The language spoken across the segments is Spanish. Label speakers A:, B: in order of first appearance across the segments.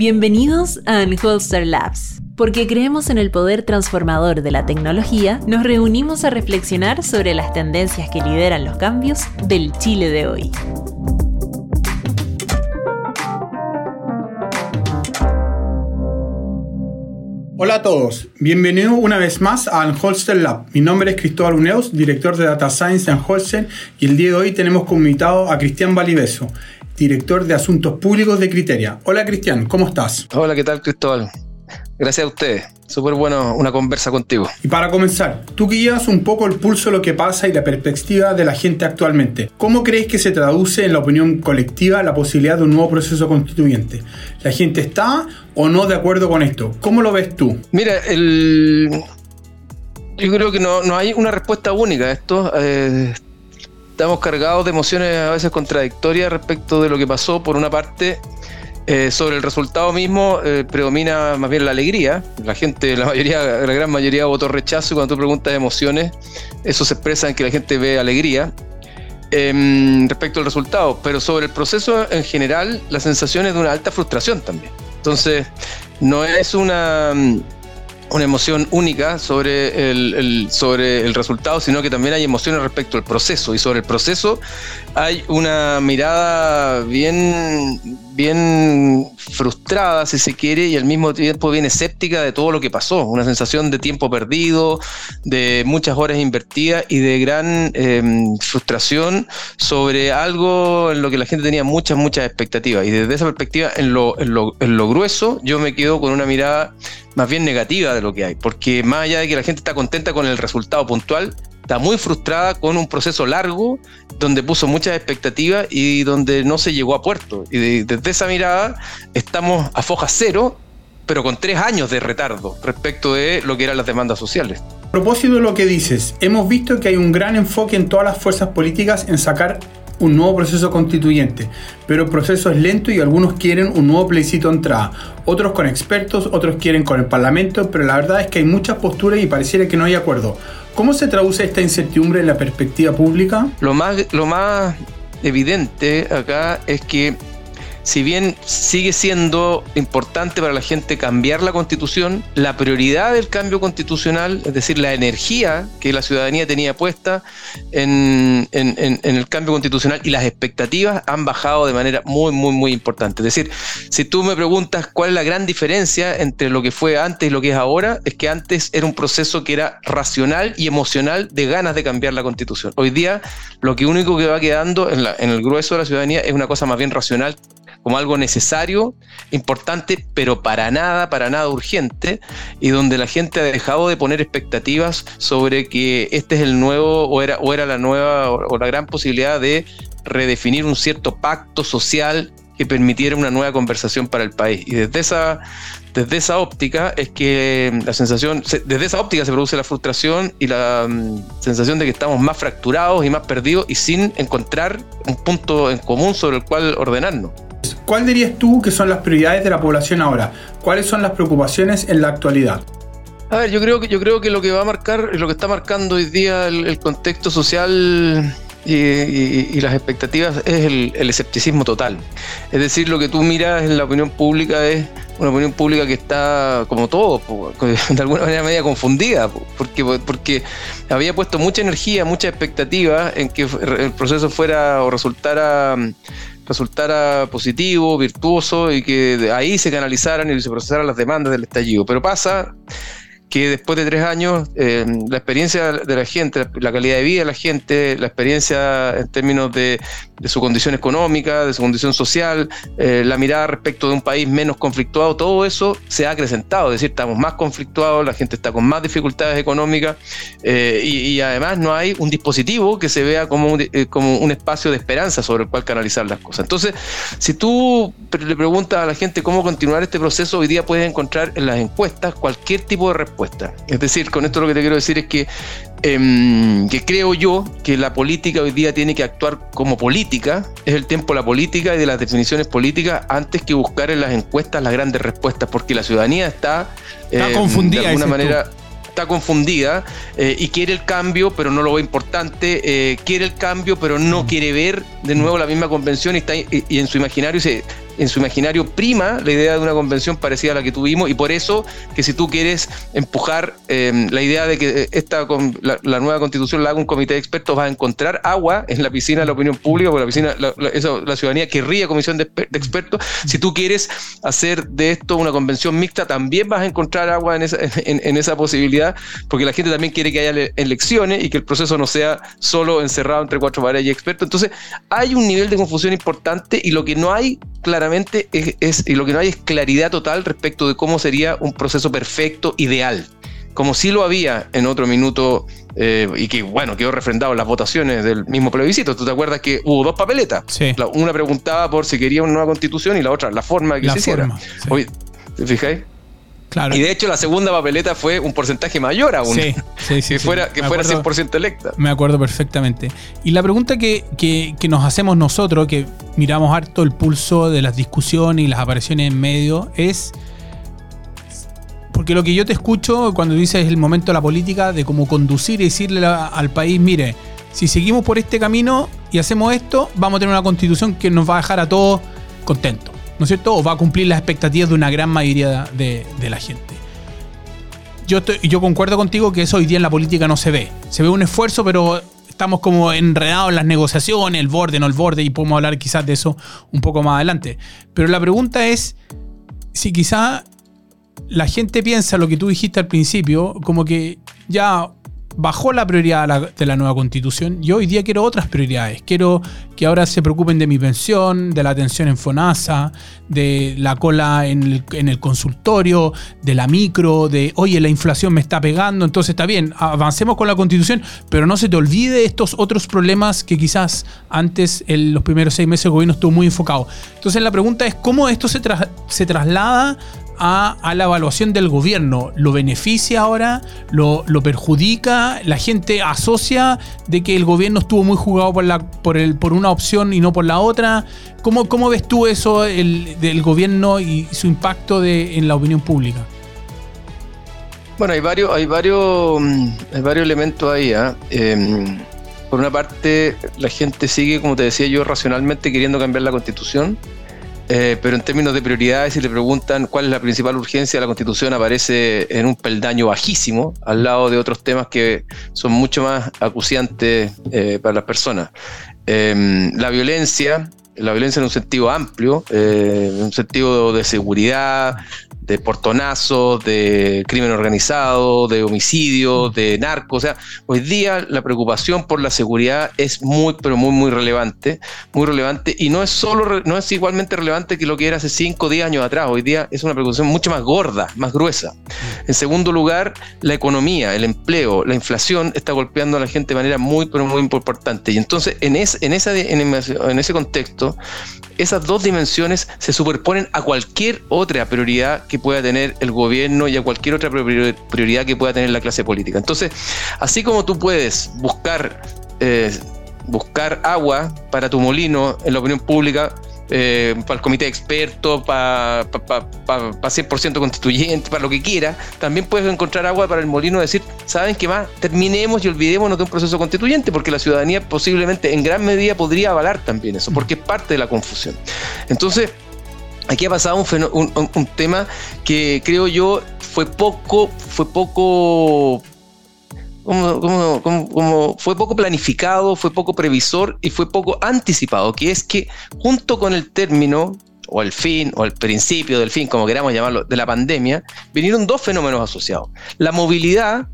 A: Bienvenidos a Unholster Labs. Porque creemos en el poder transformador de la tecnología, nos reunimos a reflexionar sobre las tendencias que lideran los cambios del Chile de hoy.
B: Hola a todos, bienvenidos una vez más a Unholster Lab. Mi nombre es Cristóbal Uneos, director de Data Science en Unholster, y el día de hoy tenemos como invitado a Cristian Valiveso, director de Asuntos Públicos de Criteria. Hola Cristian, ¿cómo estás?
C: Hola, ¿qué tal Cristóbal? Gracias a ustedes. Súper bueno una conversa contigo.
B: Y para comenzar, tú llevas un poco el pulso de lo que pasa y la perspectiva de la gente actualmente, ¿cómo crees que se traduce en la opinión colectiva la posibilidad de un nuevo proceso constituyente? ¿La gente está o no de acuerdo con esto? ¿Cómo lo ves tú?
C: Mira, el... yo creo que no, hay una respuesta única a esto. Eh, estamos cargados de emociones a veces contradictorias respecto de lo que pasó. Por una parte, eh, sobre el resultado mismo eh, predomina más bien la alegría. La gente, la mayoría, la gran mayoría votó rechazo y cuando tú preguntas emociones, eso se expresa en que la gente ve alegría. Em, respecto al resultado, pero sobre el proceso en general, la sensación es de una alta frustración también. Entonces, no es una una emoción única sobre el, sobre el resultado, sino que también hay emociones respecto al proceso. Y sobre el proceso hay una mirada bien, bien frustrada, si se quiere, y al mismo tiempo bien escéptica de todo lo que pasó. Una sensación de tiempo perdido, de muchas horas invertidas y de gran em, frustración sobre algo en lo que la gente tenía muchas, muchas expectativas. Y desde esa perspectiva, en lo, en lo, en lo grueso, yo me quedo con una mirada más bien negativa de lo que hay, porque más allá de que la gente está contenta con el resultado puntual, está muy frustrada con un proceso largo donde puso muchas expectativas y donde no se llegó a puerto. Y desde esa mirada estamos a foja cero, pero con tres años de retardo respecto de lo que eran las demandas sociales.
B: A propósito de lo que dices, hemos visto que hay un gran enfoque en todas las fuerzas políticas en sacar un nuevo proceso constituyente, pero el proceso es lento y algunos quieren un nuevo plebiscito de entrada, otros con expertos, otros quieren con el Parlamento, pero la verdad es que hay muchas posturas y pareciera que no hay acuerdo. ¿Cómo se traduce esta incertidumbre en la perspectiva pública?
C: Lo más, lo más evidente acá es que si bien sigue siendo importante para la gente cambiar la constitución, la prioridad del cambio constitucional, es decir, la energía que la ciudadanía tenía puesta en, el cambio constitucional y las expectativas han bajado de manera muy, muy, muy importante. Es decir, si tú me preguntas cuál es la gran diferencia entre lo que fue antes y lo que es ahora, es que antes era un proceso que era racional y emocional de ganas de cambiar la constitución. Hoy día lo que único que va quedando en, en el grueso de la ciudadanía es una cosa más bien racional como algo necesario, importante, pero para nada, para nada urgente, y donde la gente ha dejado de poner expectativas sobre que este es el nuevo o era, o era la nueva o, la gran posibilidad de redefinir un cierto pacto social que permitiera una nueva conversación para el país. Y desde esa, desde esa óptica es que la sensación, desde esa óptica se produce la frustración y la mm, sensación de que estamos más fracturados y más perdidos y sin encontrar un punto en común sobre el cual ordenarnos.
B: ¿Cuál dirías tú que son las prioridades de la población ahora? ¿Cuáles son las preocupaciones en la actualidad?
C: A ver, yo creo que, yo creo que lo que va a marcar, lo que está marcando hoy día el, contexto social y, las expectativas es el, escepticismo total. Es decir, lo que tú miras en la opinión pública es una opinión pública que está, como todo, de alguna manera media confundida, porque, porque había puesto mucha energía, mucha expectativa en que el proceso fuera o resultara resultara positivo, virtuoso y que ahí se canalizaran y se procesaran las demandas del estallido. Pero pasa que después de tres años eh, la experiencia de la gente, la calidad de vida de la gente, la experiencia en términos de, su condición económica, de su condición social, eh, la mirada respecto de un país menos conflictuado, todo eso se ha acrecentado, es decir, estamos más conflictuados, la gente está con más dificultades económicas eh, y, además no hay un dispositivo que se vea como un, como un espacio de esperanza sobre el cual canalizar las cosas. Entonces, si tú le preguntas a la gente cómo continuar este proceso, hoy día puedes encontrar en las encuestas cualquier tipo de respuesta es decir, con esto lo que te quiero decir es que, em, que creo yo que la política hoy día tiene que actuar como política, es el tiempo de la política y de las definiciones políticas antes que buscar en las encuestas las grandes respuestas, porque la ciudadanía está,
B: está confundida,
C: de alguna manera está confundida eh, y quiere el cambio, pero no lo ve importante, eh, quiere el cambio, pero no mm. quiere ver de nuevo la misma convención y, está, y, en su imaginario se, en su imaginario prima la idea de una convención parecida a la que tuvimos y por eso que si tú quieres empujar em, la idea de que esta la, nueva constitución la haga un comité de expertos, vas a encontrar agua en la piscina de la opinión pública, porque la piscina, la, ciudadanía querría comisión de, expertos. Si tú quieres hacer de esto una convención mixta, también vas a encontrar agua en esa, en esa posibilidad, porque la gente también quiere que haya elecciones y que el proceso no sea solo encerrado entre cuatro paredes y expertos. Entonces, hay un nivel de confusión importante y lo que no hay claramente es, y lo que no hay es claridad total respecto de cómo sería un proceso perfecto, ideal. Como si lo había en otro minuto eh, y que, bueno, quedó refrendado en las votaciones del mismo plebiscito. ¿Tú te acuerdas que hubo dos papeletas? una preguntaba por si quería una nueva constitución y la otra la forma que se hiciera. ¿te fijáis? Y de hecho la segunda papeleta fue un porcentaje mayor aún. Sí, sí, sí. que fuera, que fuera 100% electa.
D: Me acuerdo perfectamente. Y la pregunta que, que, nos hacemos nosotros, que miramos harto el pulso de las discusiones y las apariciones en medio, es... Porque lo que yo te escucho cuando dices el momento de la política, de cómo conducir y decirle al país, mire, si seguimos por este camino y hacemos esto, vamos a tener una constitución que nos va a dejar a todos contentos. ¿No es cierto? O va a cumplir las expectativas de una gran mayoría de, la gente. Yo, yo concuerdo contigo que eso hoy día en la política no se ve. Se ve un esfuerzo, pero estamos como enredados en las negociaciones, el borde, no el borde, y podemos hablar quizás de eso un poco más adelante. Pero la pregunta es si quizá la gente piensa lo que tú dijiste al principio, como que ya bajó la prioridad de la nueva constitución. Yo hoy día quiero otras prioridades. Quiero que ahora se preocupen de mi pensión, de la atención en FONASA, de la cola en el, consultorio, de la micro, de, oye, la inflación me está pegando. Entonces está bien, avancemos con la constitución, pero no se te olvide estos otros problemas que quizás antes, en los primeros seis meses, el gobierno estuvo muy enfocado. Entonces la pregunta es, ¿cómo esto se traslada a, la evaluación del gobierno. ¿Lo beneficia ahora? ¿Lo, perjudica? ¿La gente asocia de que el gobierno estuvo muy jugado por, la, por, el, por una opción y no por la otra? ¿Cómo, cómo ves tú eso del gobierno y su impacto en la opinión pública?
C: Bueno, hay varios, hay varios, mm, hay varios elementos ahí. ¿ah? Em, por una parte, la gente sigue, como te decía yo, racionalmente queriendo cambiar la constitución eh, pero en términos de prioridades, si le preguntan cuál es la principal urgencia, la constitución aparece en un peldaño bajísimo, al lado de otros temas que son mucho más acuciantes eh, para las personas. Em, la violencia, la violencia en un sentido amplio, eh, en un sentido de seguridad, de portonazos, de crimen organizado, de homicidio, de narco. O sea, hoy día la preocupación por la seguridad es muy, pero muy, muy relevante, muy relevante. Y no es solo, no es igualmente relevante que lo que era hace 5 o 10 años atrás. Hoy día es una preocupación mucho más gorda, más gruesa. En segundo lugar, la economía, el empleo, la inflación está golpeando a la gente de manera muy, pero muy importante. Y entonces, en, es, en, esa, en ese contexto, esas dos dimensiones se superponen a cualquier otra prioridad que pueda tener el gobierno y a cualquier otra prioridad que pueda tener la clase política. Entonces, así como tú puedes buscar, eh, buscar agua para tu molino en la opinión pública, eh, para el comité de expertos, para, para, 100% constituyente, para lo que quiera, también puedes encontrar agua para el molino y decir, ¿saben qué más? Terminemos y olvidémonos de un proceso constituyente, porque la ciudadanía posiblemente en gran medida podría avalar también eso, porque es parte de la confusión. Entonces, aquí ha pasado un, tema que creo yo fue poco, fue poco como, fue poco planificado, fue poco previsor y fue poco anticipado, que es que junto con el término o el fin, o el principio del fin, como queramos llamarlo, de la pandemia, vinieron dos fenómenos asociados. La movilidad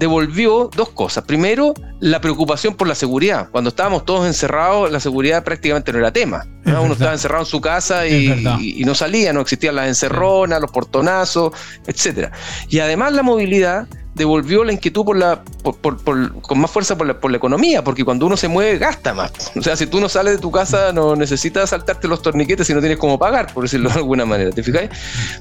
C: devolvió dos cosas. Primero, la preocupación por la seguridad. Cuando estábamos todos encerrados, la seguridad prácticamente no era tema. Uno estaba encerrado en su casa y, no salía, no existían las encerronas, los portonazos, etc. Y además la movilidad devolvió la inquietud por la, con más fuerza por la, economía, porque cuando uno se mueve gasta más. O sea, si tú no sales de tu casa no necesitas saltarte los torniquetes si no tienes cómo pagar, por decirlo de alguna manera, ¿te fijáis?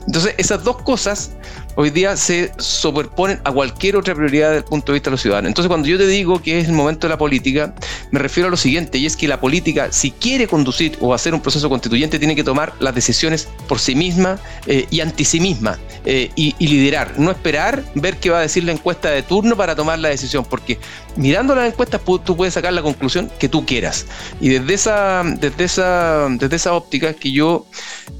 C: Entonces, esas dos cosas, hoy día se superponen a cualquier otra prioridad desde el punto de vista de los ciudadanos. Entonces, cuando yo te digo que es el momento de la política, me refiero a lo siguiente, y es que la política, si quiere conducir o hacer un proceso constituyente, tiene que tomar las decisiones por sí misma eh, y anti sí misma eh, y, liderar, no esperar ver qué va a decir la encuesta de turno para tomar la decisión, porque mirando las encuestas tú puedes sacar la conclusión que tú quieras. Y desde esa, desde esa, desde esa óptica que yo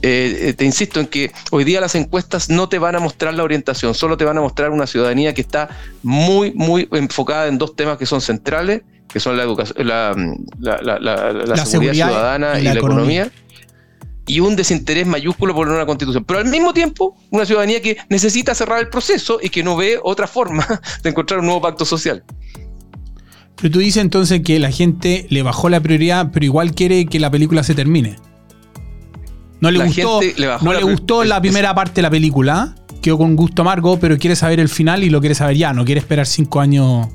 C: eh, te insisto en que hoy día las encuestas no te van a mostrar la orientación, solo te van a mostrar una ciudadanía que está muy, muy enfocada en dos temas que son centrales, que son la educación, la, seguridad, ciudadana y la, economía. y un desinterés mayúsculo por una constitución. Pero al mismo tiempo, una ciudadanía que necesita cerrar el proceso y que no ve otra forma de encontrar un nuevo pacto social.
D: Pero tú dices entonces que la gente le bajó la prioridad, pero igual quiere que la película se termine. No le gustó, no le gustó la primera parte de la película, quedó con gusto amargo, pero quiere saber el final y lo quiere saber ya, no quiere esperar cinco años.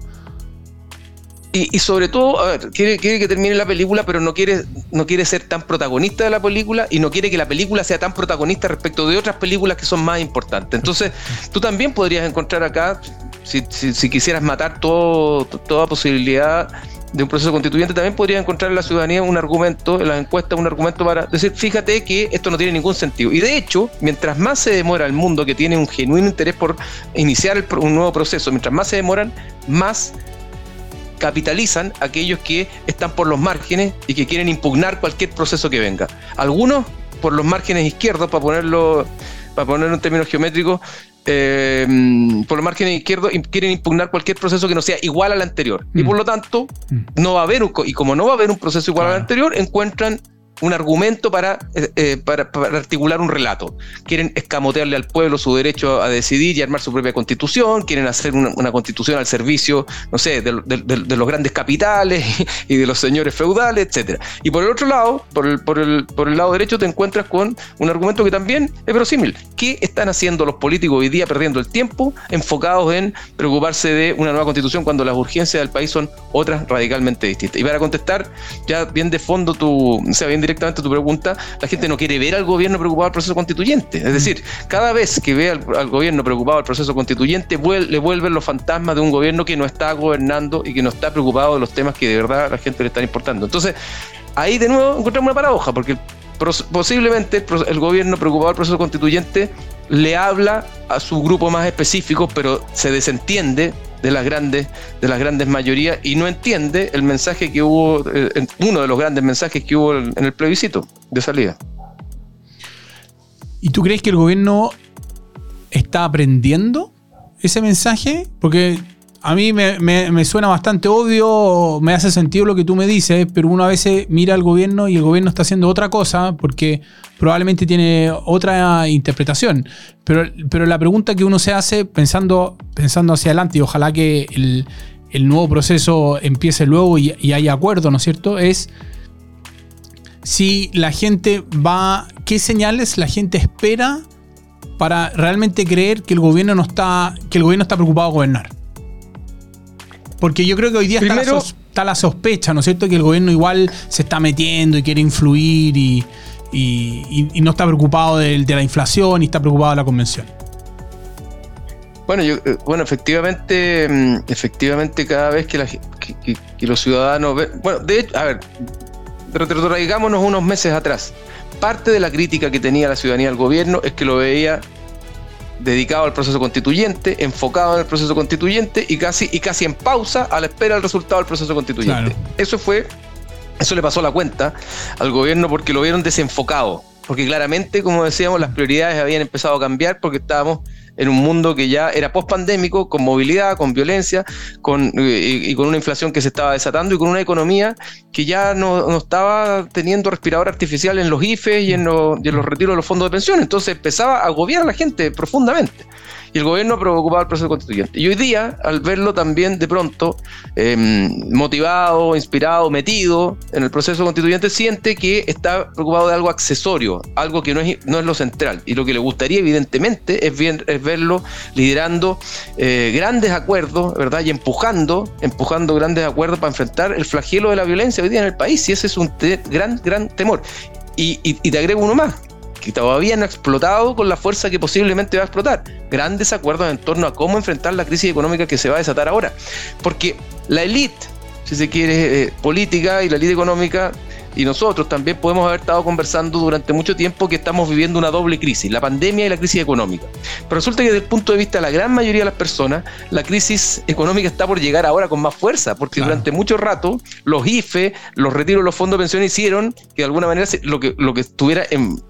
C: Y, sobre todo, a ver, quiere, que termine la película, pero no quiere, no quiere ser tan protagonista de la película y no quiere que la película sea tan protagonista respecto de otras películas que son más importantes. Entonces, tú también podrías encontrar acá, si, si, quisieras matar toda posibilidad de un proceso constituyente, también podría encontrar en la ciudadanía un argumento, en las encuestas, un argumento para decir, fíjate que esto no tiene ningún sentido. Y de hecho, mientras más se demora el mundo que tiene un genuino interés por iniciar un nuevo proceso, mientras más se demoran, más capitalizan aquellos que están por los márgenes y que quieren impugnar cualquier proceso que venga. Algunos por los márgenes izquierdos, para ponerlo, para ponerlo en términos geométricos, eh, por los márgenes izquierdos quieren impugnar cualquier proceso que no sea igual al anterior. Y mm. por lo tanto, mm. no va a haber un, y como no va a haber un proceso igual al anterior, encuentran un argumento para, eh, eh, para, articular un relato. Quieren escamotearle al pueblo su derecho a decidir y armar su propia constitución, quieren hacer una, constitución al servicio, no sé, de, los grandes capitales y de los señores feudales, etcétera. Y por el otro lado, por el, por, el, por el lado derecho, te encuentras con un argumento que también es verosímil. ¿Qué están haciendo los políticos hoy día perdiendo el tiempo enfocados en preocuparse de una nueva constitución cuando las urgencias del país son otras radicalmente distintas? Y para contestar ya bien de fondo tu, o sea, bien directamente tu pregunta, la gente no quiere ver al gobierno preocupado del proceso constituyente. Es decir, cada vez que ve al, gobierno preocupado del proceso constituyente, le vuelven los fantasmas de un gobierno que no está gobernando y que no está preocupado de los temas que de verdad a la gente le están importando. Entonces, ahí de nuevo encontramos una paradoja, porque posiblemente el, gobierno preocupado del proceso constituyente le habla a su grupo más específico, pero se desentiende de las grandes, de las grandes mayorías y no entiende el mensaje que hubo, eh, uno de los grandes mensajes que hubo en el plebiscito de salida.
D: ¿Y tú crees que el gobierno está aprendiendo ese mensaje? Porque a mí me, suena bastante obvio, me hace sentido lo que tú me dices, pero uno a veces mira al gobierno y el gobierno está haciendo otra cosa porque probablemente tiene otra interpretación. Pero, pero la pregunta que uno se hace pensando, pensando hacia adelante y ojalá que el, nuevo proceso empiece luego y, y haya acuerdo, ¿no es cierto? Es si la gente va, qué señales la gente espera para realmente creer que el gobierno no está, que el gobierno está preocupado de gobernar. Porque yo creo que hoy día está, la sospecha, ¿no es cierto? Que el gobierno igual se está metiendo y quiere influir y, no está preocupado de, la inflación y está preocupado de la convención.
C: Bueno, yo, eh, bueno, efectivamente, mm, efectivamente cada vez que, los ciudadanos ven, bueno, de hecho, a ver, retraigámonos unos meses atrás. Parte de la crítica que tenía la ciudadanía al gobierno es que lo veía dedicado al proceso constituyente, enfocado en el proceso constituyente y casi, y casi en pausa a la espera del resultado del proceso constituyente. Eso fue, eso le pasó la cuenta al gobierno porque lo vieron desenfocado. Porque claramente, como decíamos, las prioridades habían empezado a cambiar porque estábamos en un mundo que ya era post-pandémico, con movilidad, con violencia, con, y, con una inflación que se estaba desatando y con una economía que ya no, estaba teniendo respirador artificial en los IFES y en, y en los retiros de los fondos de pensión. Entonces empezaba a agobiar a la gente profundamente y el gobierno preocupaba el proceso constituyente. Y hoy día, al verlo también de pronto, em, motivado, inspirado, metido en el proceso constituyente, siente que está preocupado de algo accesorio, algo que no es, no es lo central. Y lo que le gustaría, evidentemente, es, bien, es verlo liderando eh, grandes acuerdos, ¿verdad? Y empujando, empujando grandes acuerdos para enfrentar el flagelo de la violencia hoy día en el país. Y ese es un gran, gran temor. y te agrego uno más que todavía no ha explotado con la fuerza que posiblemente va a explotar. Grandes acuerdos en torno a cómo enfrentar la crisis económica que se va a desatar ahora. Porque la élite, si se quiere, eh, política y la élite económica y nosotros también podemos haber estado conversando durante mucho tiempo que estamos viviendo una doble crisis, la pandemia y la crisis económica. Pero resulta que desde el punto de vista de la gran mayoría de las personas, la crisis económica está por llegar ahora con más fuerza, porque durante mucho rato los IFE, los retiros de los fondos de pensión hicieron que de alguna manera lo que, lo que estuviera en,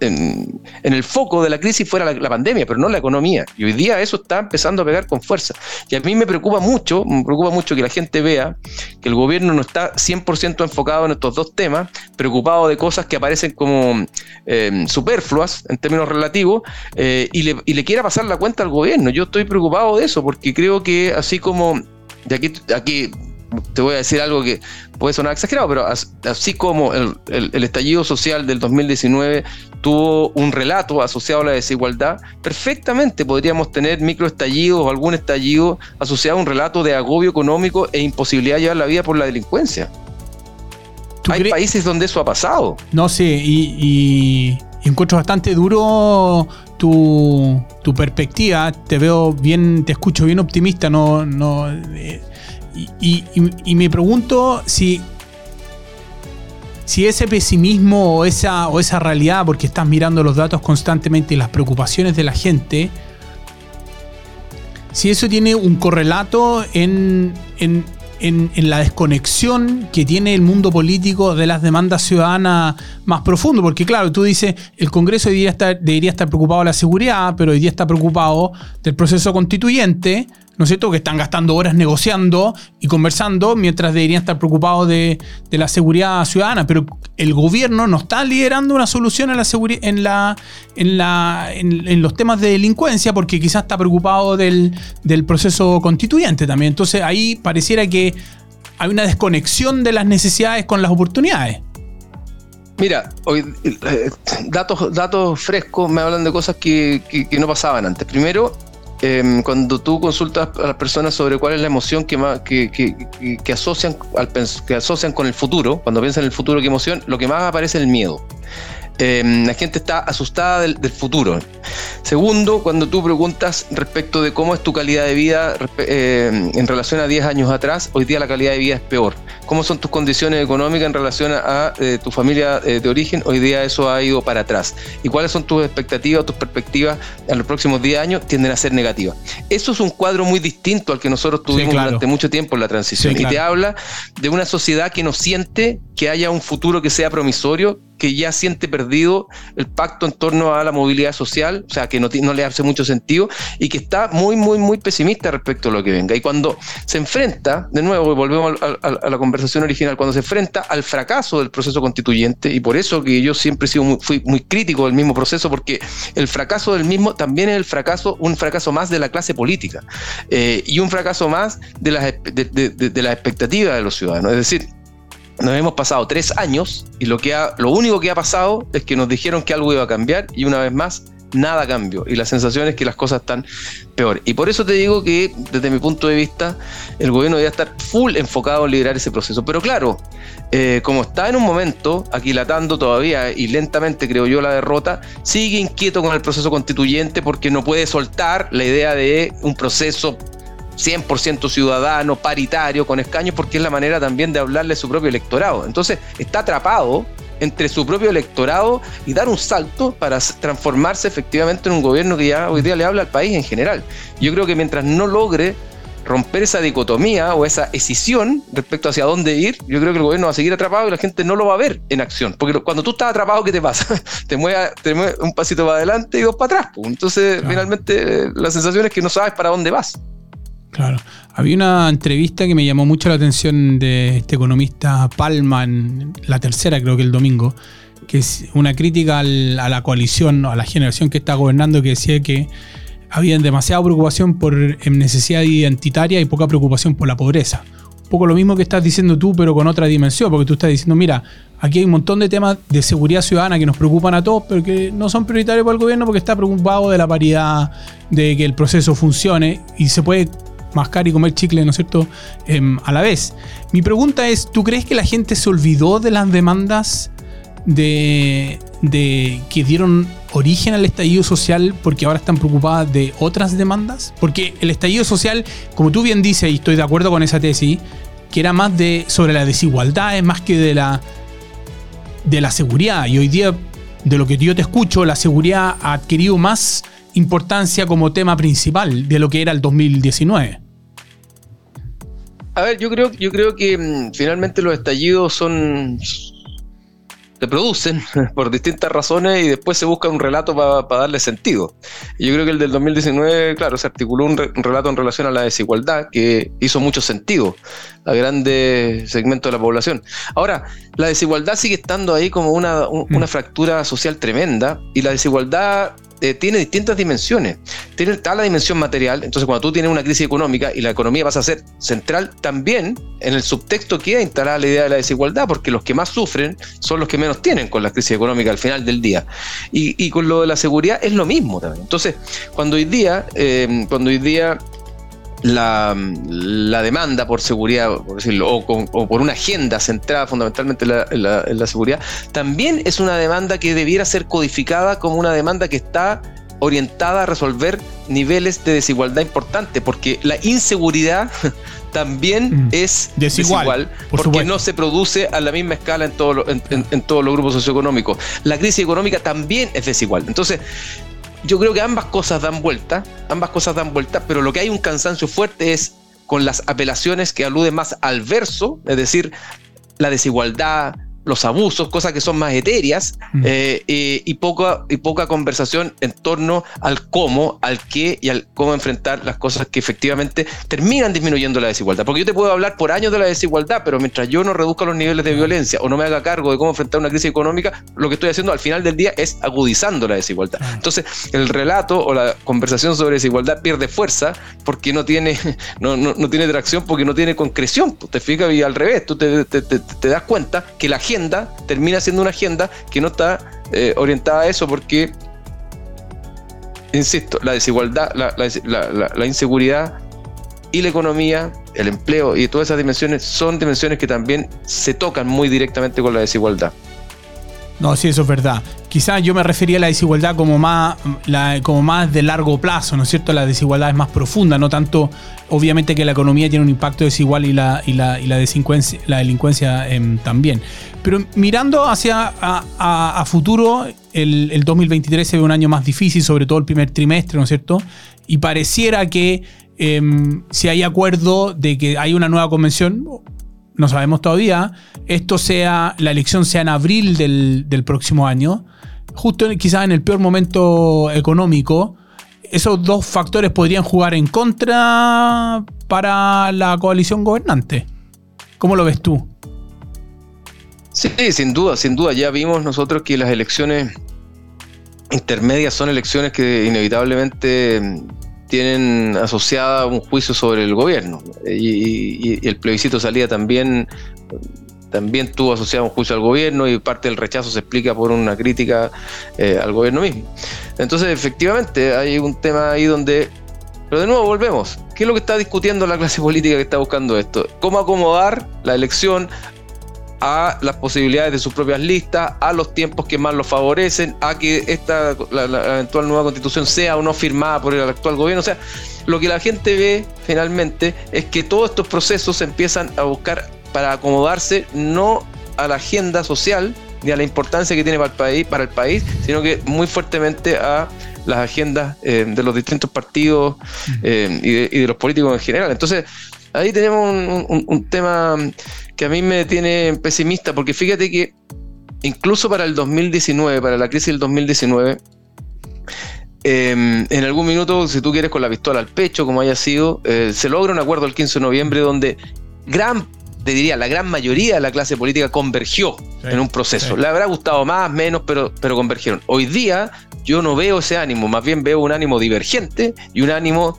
C: el foco de la crisis fuera la, pandemia, pero no la economía. Y hoy día eso está empezando a pegar con fuerza. Y a mí me preocupa mucho, me preocupa mucho que la gente vea que el gobierno no está 100% enfocado en estos dos temas, preocupado de cosas que aparecen como eh, superfluas en términos relativos eh, y, le, y, le, quiera pasar la cuenta al gobierno. Yo estoy preocupado de eso porque creo que así como de aquí, te voy a decir algo que puede sonar exagerado, pero así como el, el, estallido social del 2019 tuvo un relato asociado a la desigualdad, perfectamente podríamos tener microestallidos o algún estallido asociado a un relato de agobio económico e imposibilidad de llevar la vida por la delincuencia. Hay países donde eso ha pasado.
D: No sé, y, encuentro bastante duro tu, perspectiva. Te veo bien, te escucho bien optimista. No, no, eh, y, me pregunto si, si ese pesimismo o esa, o esa realidad, porque estás mirando los datos constantemente y las preocupaciones de la gente, si eso tiene un correlato en, en, en, la desconexión que tiene el mundo político de las demandas ciudadanas más profundo. Porque claro, tú dices, el Congreso debería estar, debería estar preocupado de la seguridad, pero hoy día está preocupado del proceso constituyente, ¿no es cierto? Que están gastando horas negociando y conversando mientras deberían estar preocupados de, la seguridad ciudadana. Pero el gobierno no está liderando una solución la en, la, en, la, en, los temas de delincuencia porque quizás está preocupado del, del proceso constituyente también. Entonces ahí pareciera que hay una desconexión de las necesidades con las oportunidades.
C: Mira, hoy eh, datos, datos frescos me hablan de cosas que, que no pasaban antes. Primero, Em, cuando tú consultas a las personas sobre cuál es la emoción que, más, que, que, asocian al, que asocian con el futuro, cuando piensan en el futuro, ¿qué emoción? Lo que más aparece es el miedo. Em, la gente está asustada del, futuro. Segundo, cuando tú preguntas respecto de cómo es tu calidad de vida em, en relación a 10 años atrás, hoy día la calidad de vida es peor. ¿Cómo son tus condiciones económicas en relación a, eh, tu familia eh, de origen? Hoy día eso ha ido para atrás. ¿Y cuáles son tus expectativas, tus perspectivas en los próximos 10 años? Tienden a ser negativas. Eso es un cuadro muy distinto al que nosotros tuvimos durante mucho tiempo en la transición. Y te habla de una sociedad que no siente que haya un futuro que sea promisorio, que ya siente perdido el pacto en torno a la movilidad social, o sea, que no, no, le hace mucho sentido y que está muy, muy, muy pesimista respecto a lo que venga. Y cuando se enfrenta, de nuevo, y volvemos a, la conversación original, cuando se enfrenta al fracaso del proceso constituyente, y por eso que yo siempre he sido muy, fui muy crítico del mismo proceso, porque el fracaso del mismo también es el fracaso, un fracaso más de la clase política eh, y un fracaso más de las, de, de las expectativas de los ciudadanos. Es decir, nos hemos pasado tres años y lo, que ha, lo único que ha pasado es que nos dijeron que algo iba a cambiar y una vez más nada cambió y la sensación es que las cosas están peor. Y por eso te digo que desde mi punto de vista el gobierno debe estar full enfocado en liderar ese proceso. Pero claro, eh, como está en un momento aquilatando todavía y lentamente creo yo la derrota, sigue inquieto con el proceso constituyente porque no puede soltar la idea de un proceso 100% ciudadano, paritario, con escaños, porque es la manera también de hablarle a su propio electorado. Entonces está atrapado entre su propio electorado y dar un salto para transformarse efectivamente en un gobierno que ya hoy día le habla al país en general. Yo creo que mientras no logre romper esa dicotomía o esa escisión respecto hacia dónde ir, yo creo que el gobierno va a seguir atrapado y la gente no lo va a ver en acción. Porque cuando tú estás atrapado, ¿qué te pasa? te mueves, un pasito para adelante y dos para atrás. Entonces, finalmente, la sensación es que no sabes para dónde vas.
D: Claro. Había una entrevista que me llamó mucho la atención de este economista Palma en la tercera, creo que el domingo, que es una crítica a la coalición, a la generación que está gobernando, que decía que había demasiada preocupación por necesidad identitaria y poca preocupación por la pobreza. Un poco lo mismo que estás diciendo tú, pero con otra dimensión, porque tú estás diciendo, mira, aquí hay un montón de temas de seguridad ciudadana que nos preocupan a todos, pero que no son prioritarios para el gobierno porque está preocupado de la paridad, de que el proceso funcione y se puede mascar y comer chicle, ¿no es cierto?, em, a la vez. Mi pregunta es, ¿tú crees que la gente se olvidó de las demandas de, de que dieron origen al estallido social porque ahora están preocupadas de otras demandas? Porque el estallido social, como tú bien dices, y estoy de acuerdo con esa tesis, que era más de sobre la desigualdad, es más que de la de la seguridad. Y hoy día, de lo que yo te escucho, la seguridad ha adquirido más importancia como tema principal de lo que era el 2019.
C: A ver, yo creo, yo creo que mm, finalmente los estallidos son, se producen por distintas razones y después se busca un relato para darle sentido. Yo creo que el del 2019, claro, se articuló un, relato en relación a la desigualdad que hizo mucho sentido a grandes segmentos de la población. Ahora, la desigualdad sigue estando ahí como una, una mm. fractura social tremenda y la desigualdad eh, tiene distintas dimensiones. Tiene, está la dimensión material, entonces cuando tú tienes una crisis económica y la economía pasa a ser central, también en el subtexto queda instalada la idea de la desigualdad, porque los que más sufren son los que menos tienen con la crisis económica al final del día. Y, con lo de la seguridad es lo mismo también. Entonces, cuando hoy día, eh, cuando hoy día la, demanda por seguridad, por decirlo, o, por una agenda centrada fundamentalmente en la, seguridad, también es una demanda que debiera ser codificada como una demanda que está orientada a resolver niveles de desigualdad importantes, porque la inseguridad también mm. es desigual, porque no se produce a la misma escala en, en, todos los grupos socioeconómicos. La crisis económica también es desigual. Entonces, yo creo que ambas cosas dan vuelta, ambas cosas dan vuelta, pero lo que hay un cansancio fuerte es con las apelaciones que aluden más al verso, es decir, la desigualdad, los abusos, cosas que son más etéreas, mm. eh, eh, y, poca, y poca conversación en torno al cómo, al qué y al cómo enfrentar las cosas que efectivamente terminan disminuyendo la desigualdad. Porque yo te puedo hablar por años de la desigualdad, pero mientras yo no reduzca los niveles de violencia o no me haga cargo de cómo enfrentar una crisis económica, lo que estoy haciendo al final del día es agudizando la desigualdad. Entonces, el relato o la conversación sobre desigualdad pierde fuerza porque no tiene, no, no, no tiene tracción, porque no tiene concreción. Te fijas y al revés, tú te, te, te das cuenta que la gente termina siendo una agenda que no está eh, orientada a eso porque, insisto, la desigualdad, la, inseguridad y la economía, el empleo y todas esas dimensiones son dimensiones que también se tocan muy directamente con la desigualdad.
D: No, sí, eso es verdad. Quizás yo me refería a la desigualdad como más, como más de largo plazo, ¿no es cierto? La desigualdad es más profunda, no tanto, obviamente que la economía tiene un impacto desigual y la, y la, y la delincuencia, la delincuencia em, también. Pero mirando hacia a, futuro, el, el, 2023 se ve un año más difícil, sobre todo el primer trimestre, ¿no es cierto? Y pareciera que em, si hay acuerdo de que hay una nueva convención, no sabemos todavía, esto sea, la elección sea en abril del, próximo año, justo quizás en el peor momento económico, esos dos factores podrían jugar en contra para la coalición gobernante. ¿Cómo lo ves tú?
C: Sí, sin duda, sin duda. Ya vimos nosotros que las elecciones intermedias son elecciones que inevitablemente tienen asociada un juicio sobre el gobierno. Y, el plebiscito salía también, también tuvo asociado un juicio al gobierno y parte del rechazo se explica por una crítica eh, al gobierno mismo. Entonces, efectivamente, hay un tema ahí donde... Pero de nuevo volvemos. ¿Qué es lo que está discutiendo la clase política que está buscando esto? ¿Cómo acomodar la elección a las posibilidades de sus propias listas, a los tiempos que más los favorecen, a que esta la, eventual nueva constitución sea o no firmada por el actual gobierno. O sea, lo que la gente ve finalmente es que todos estos procesos empiezan a buscar para acomodarse no a la agenda social ni a la importancia que tiene para el país, para el país sino que muy fuertemente a las agendas eh, de los distintos partidos eh, y, de, los políticos en general. Entonces, ahí tenemos un tema que a mí me tiene pesimista, porque fíjate que incluso para el 2019, para la crisis del 2019, em, en algún minuto, si tú quieres con la pistola al pecho, como haya sido, eh, se logra un acuerdo el 15 de noviembre donde gran te diría, la gran mayoría de la clase política convergió en un proceso. Le habrá gustado más, menos, pero, pero convergieron. Hoy día yo no veo ese ánimo, más bien veo un ánimo divergente y un ánimo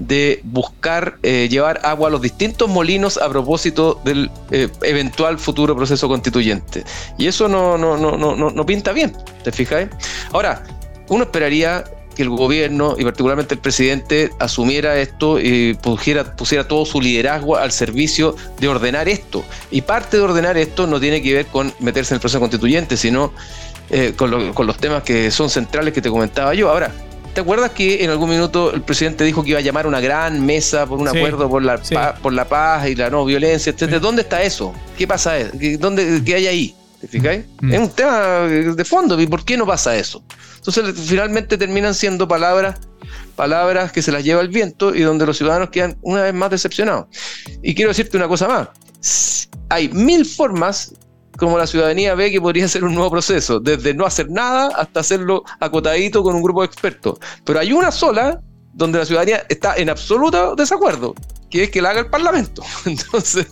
C: de buscar eh, llevar agua a los distintos molinos a propósito del eh, eventual futuro proceso constituyente. Y eso no, no, no, no, no pinta bien, ¿te fijáis? Ahora, uno esperaría que el gobierno y particularmente el presidente asumiera esto y pusiera, pusiera todo su liderazgo al servicio de ordenar esto. Y parte de ordenar esto no tiene que ver con meterse en el proceso constituyente, sino eh, con, los temas que son centrales que te comentaba yo. Ahora, ¿te acuerdas que en algún minuto el presidente dijo que iba a llamar una gran mesa por un acuerdo por la, paz, por la paz y la no violencia, etcétera? ¿Dónde está eso? ¿Qué pasa? ¿Dónde, ¿Qué hay ahí? ¿Te fijáis? Mm. Es un tema de fondo. ¿Y por qué no pasa eso? Entonces, finalmente terminan siendo palabras palabras que se las lleva el viento y donde los ciudadanos quedan una vez más decepcionados. Y quiero decirte una cosa más. Hay mil formas como la ciudadanía ve que podría ser un nuevo proceso, desde no hacer nada hasta hacerlo acotadito con un grupo de expertos. Pero hay una sola donde la ciudadanía está en absoluto desacuerdo, que es que la haga el Parlamento. Entonces,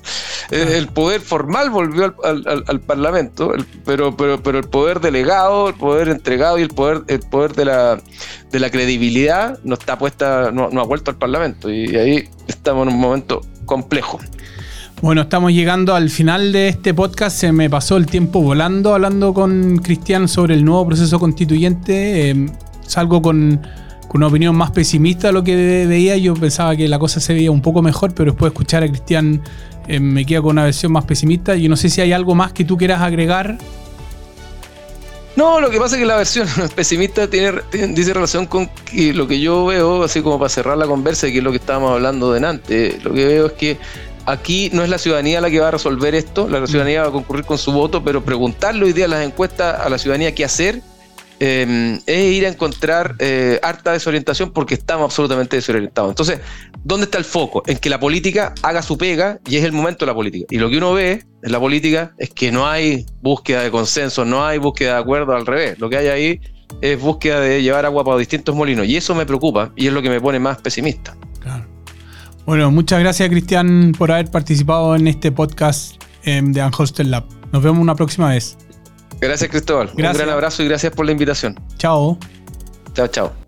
C: eh, el poder formal volvió al, Parlamento, pero, pero, pero el poder delegado, el poder entregado y el poder, el poder de, la, de la credibilidad no está puesta, no, no ha vuelto al Parlamento. Y ahí estamos en un momento complejo.
D: Bueno, estamos llegando al final de este podcast. Se me pasó el tiempo volando hablando con Cristian sobre el nuevo proceso constituyente. Em, salgo con, una opinión más pesimista de lo que veía. Yo pensaba que la cosa se veía un poco mejor, pero después de escuchar a Cristian em, me quedo con una versión más pesimista. Yo no sé si hay algo más que tú quieras agregar.
C: No, lo que pasa es que la versión pesimista tiene, dice relación con lo que yo veo, así como para cerrar la conversa, que es lo que estábamos hablando delante. Lo que veo es que aquí no es la ciudadanía la que va a resolver esto, la ciudadanía va a concurrir con su voto, pero preguntarle hoy día las encuestas a la ciudadanía qué hacer eh, es ir a encontrar eh, harta desorientación porque estamos absolutamente desorientados. Entonces, ¿dónde está el foco? En que la política haga su pega y es el momento de la política. Y lo que uno ve en la política es que no hay búsqueda de consenso, no hay búsqueda de acuerdo, al revés. Lo que hay ahí es búsqueda de llevar agua para distintos molinos. Y eso me preocupa y es lo que me pone más pesimista.
D: Bueno, muchas gracias Cristian por haber participado en este podcast em, de Unhosted Lab. Nos vemos una próxima vez.
C: Gracias Cristóbal. Un gran abrazo y gracias por la invitación.
D: Chao.
C: Chao, chao.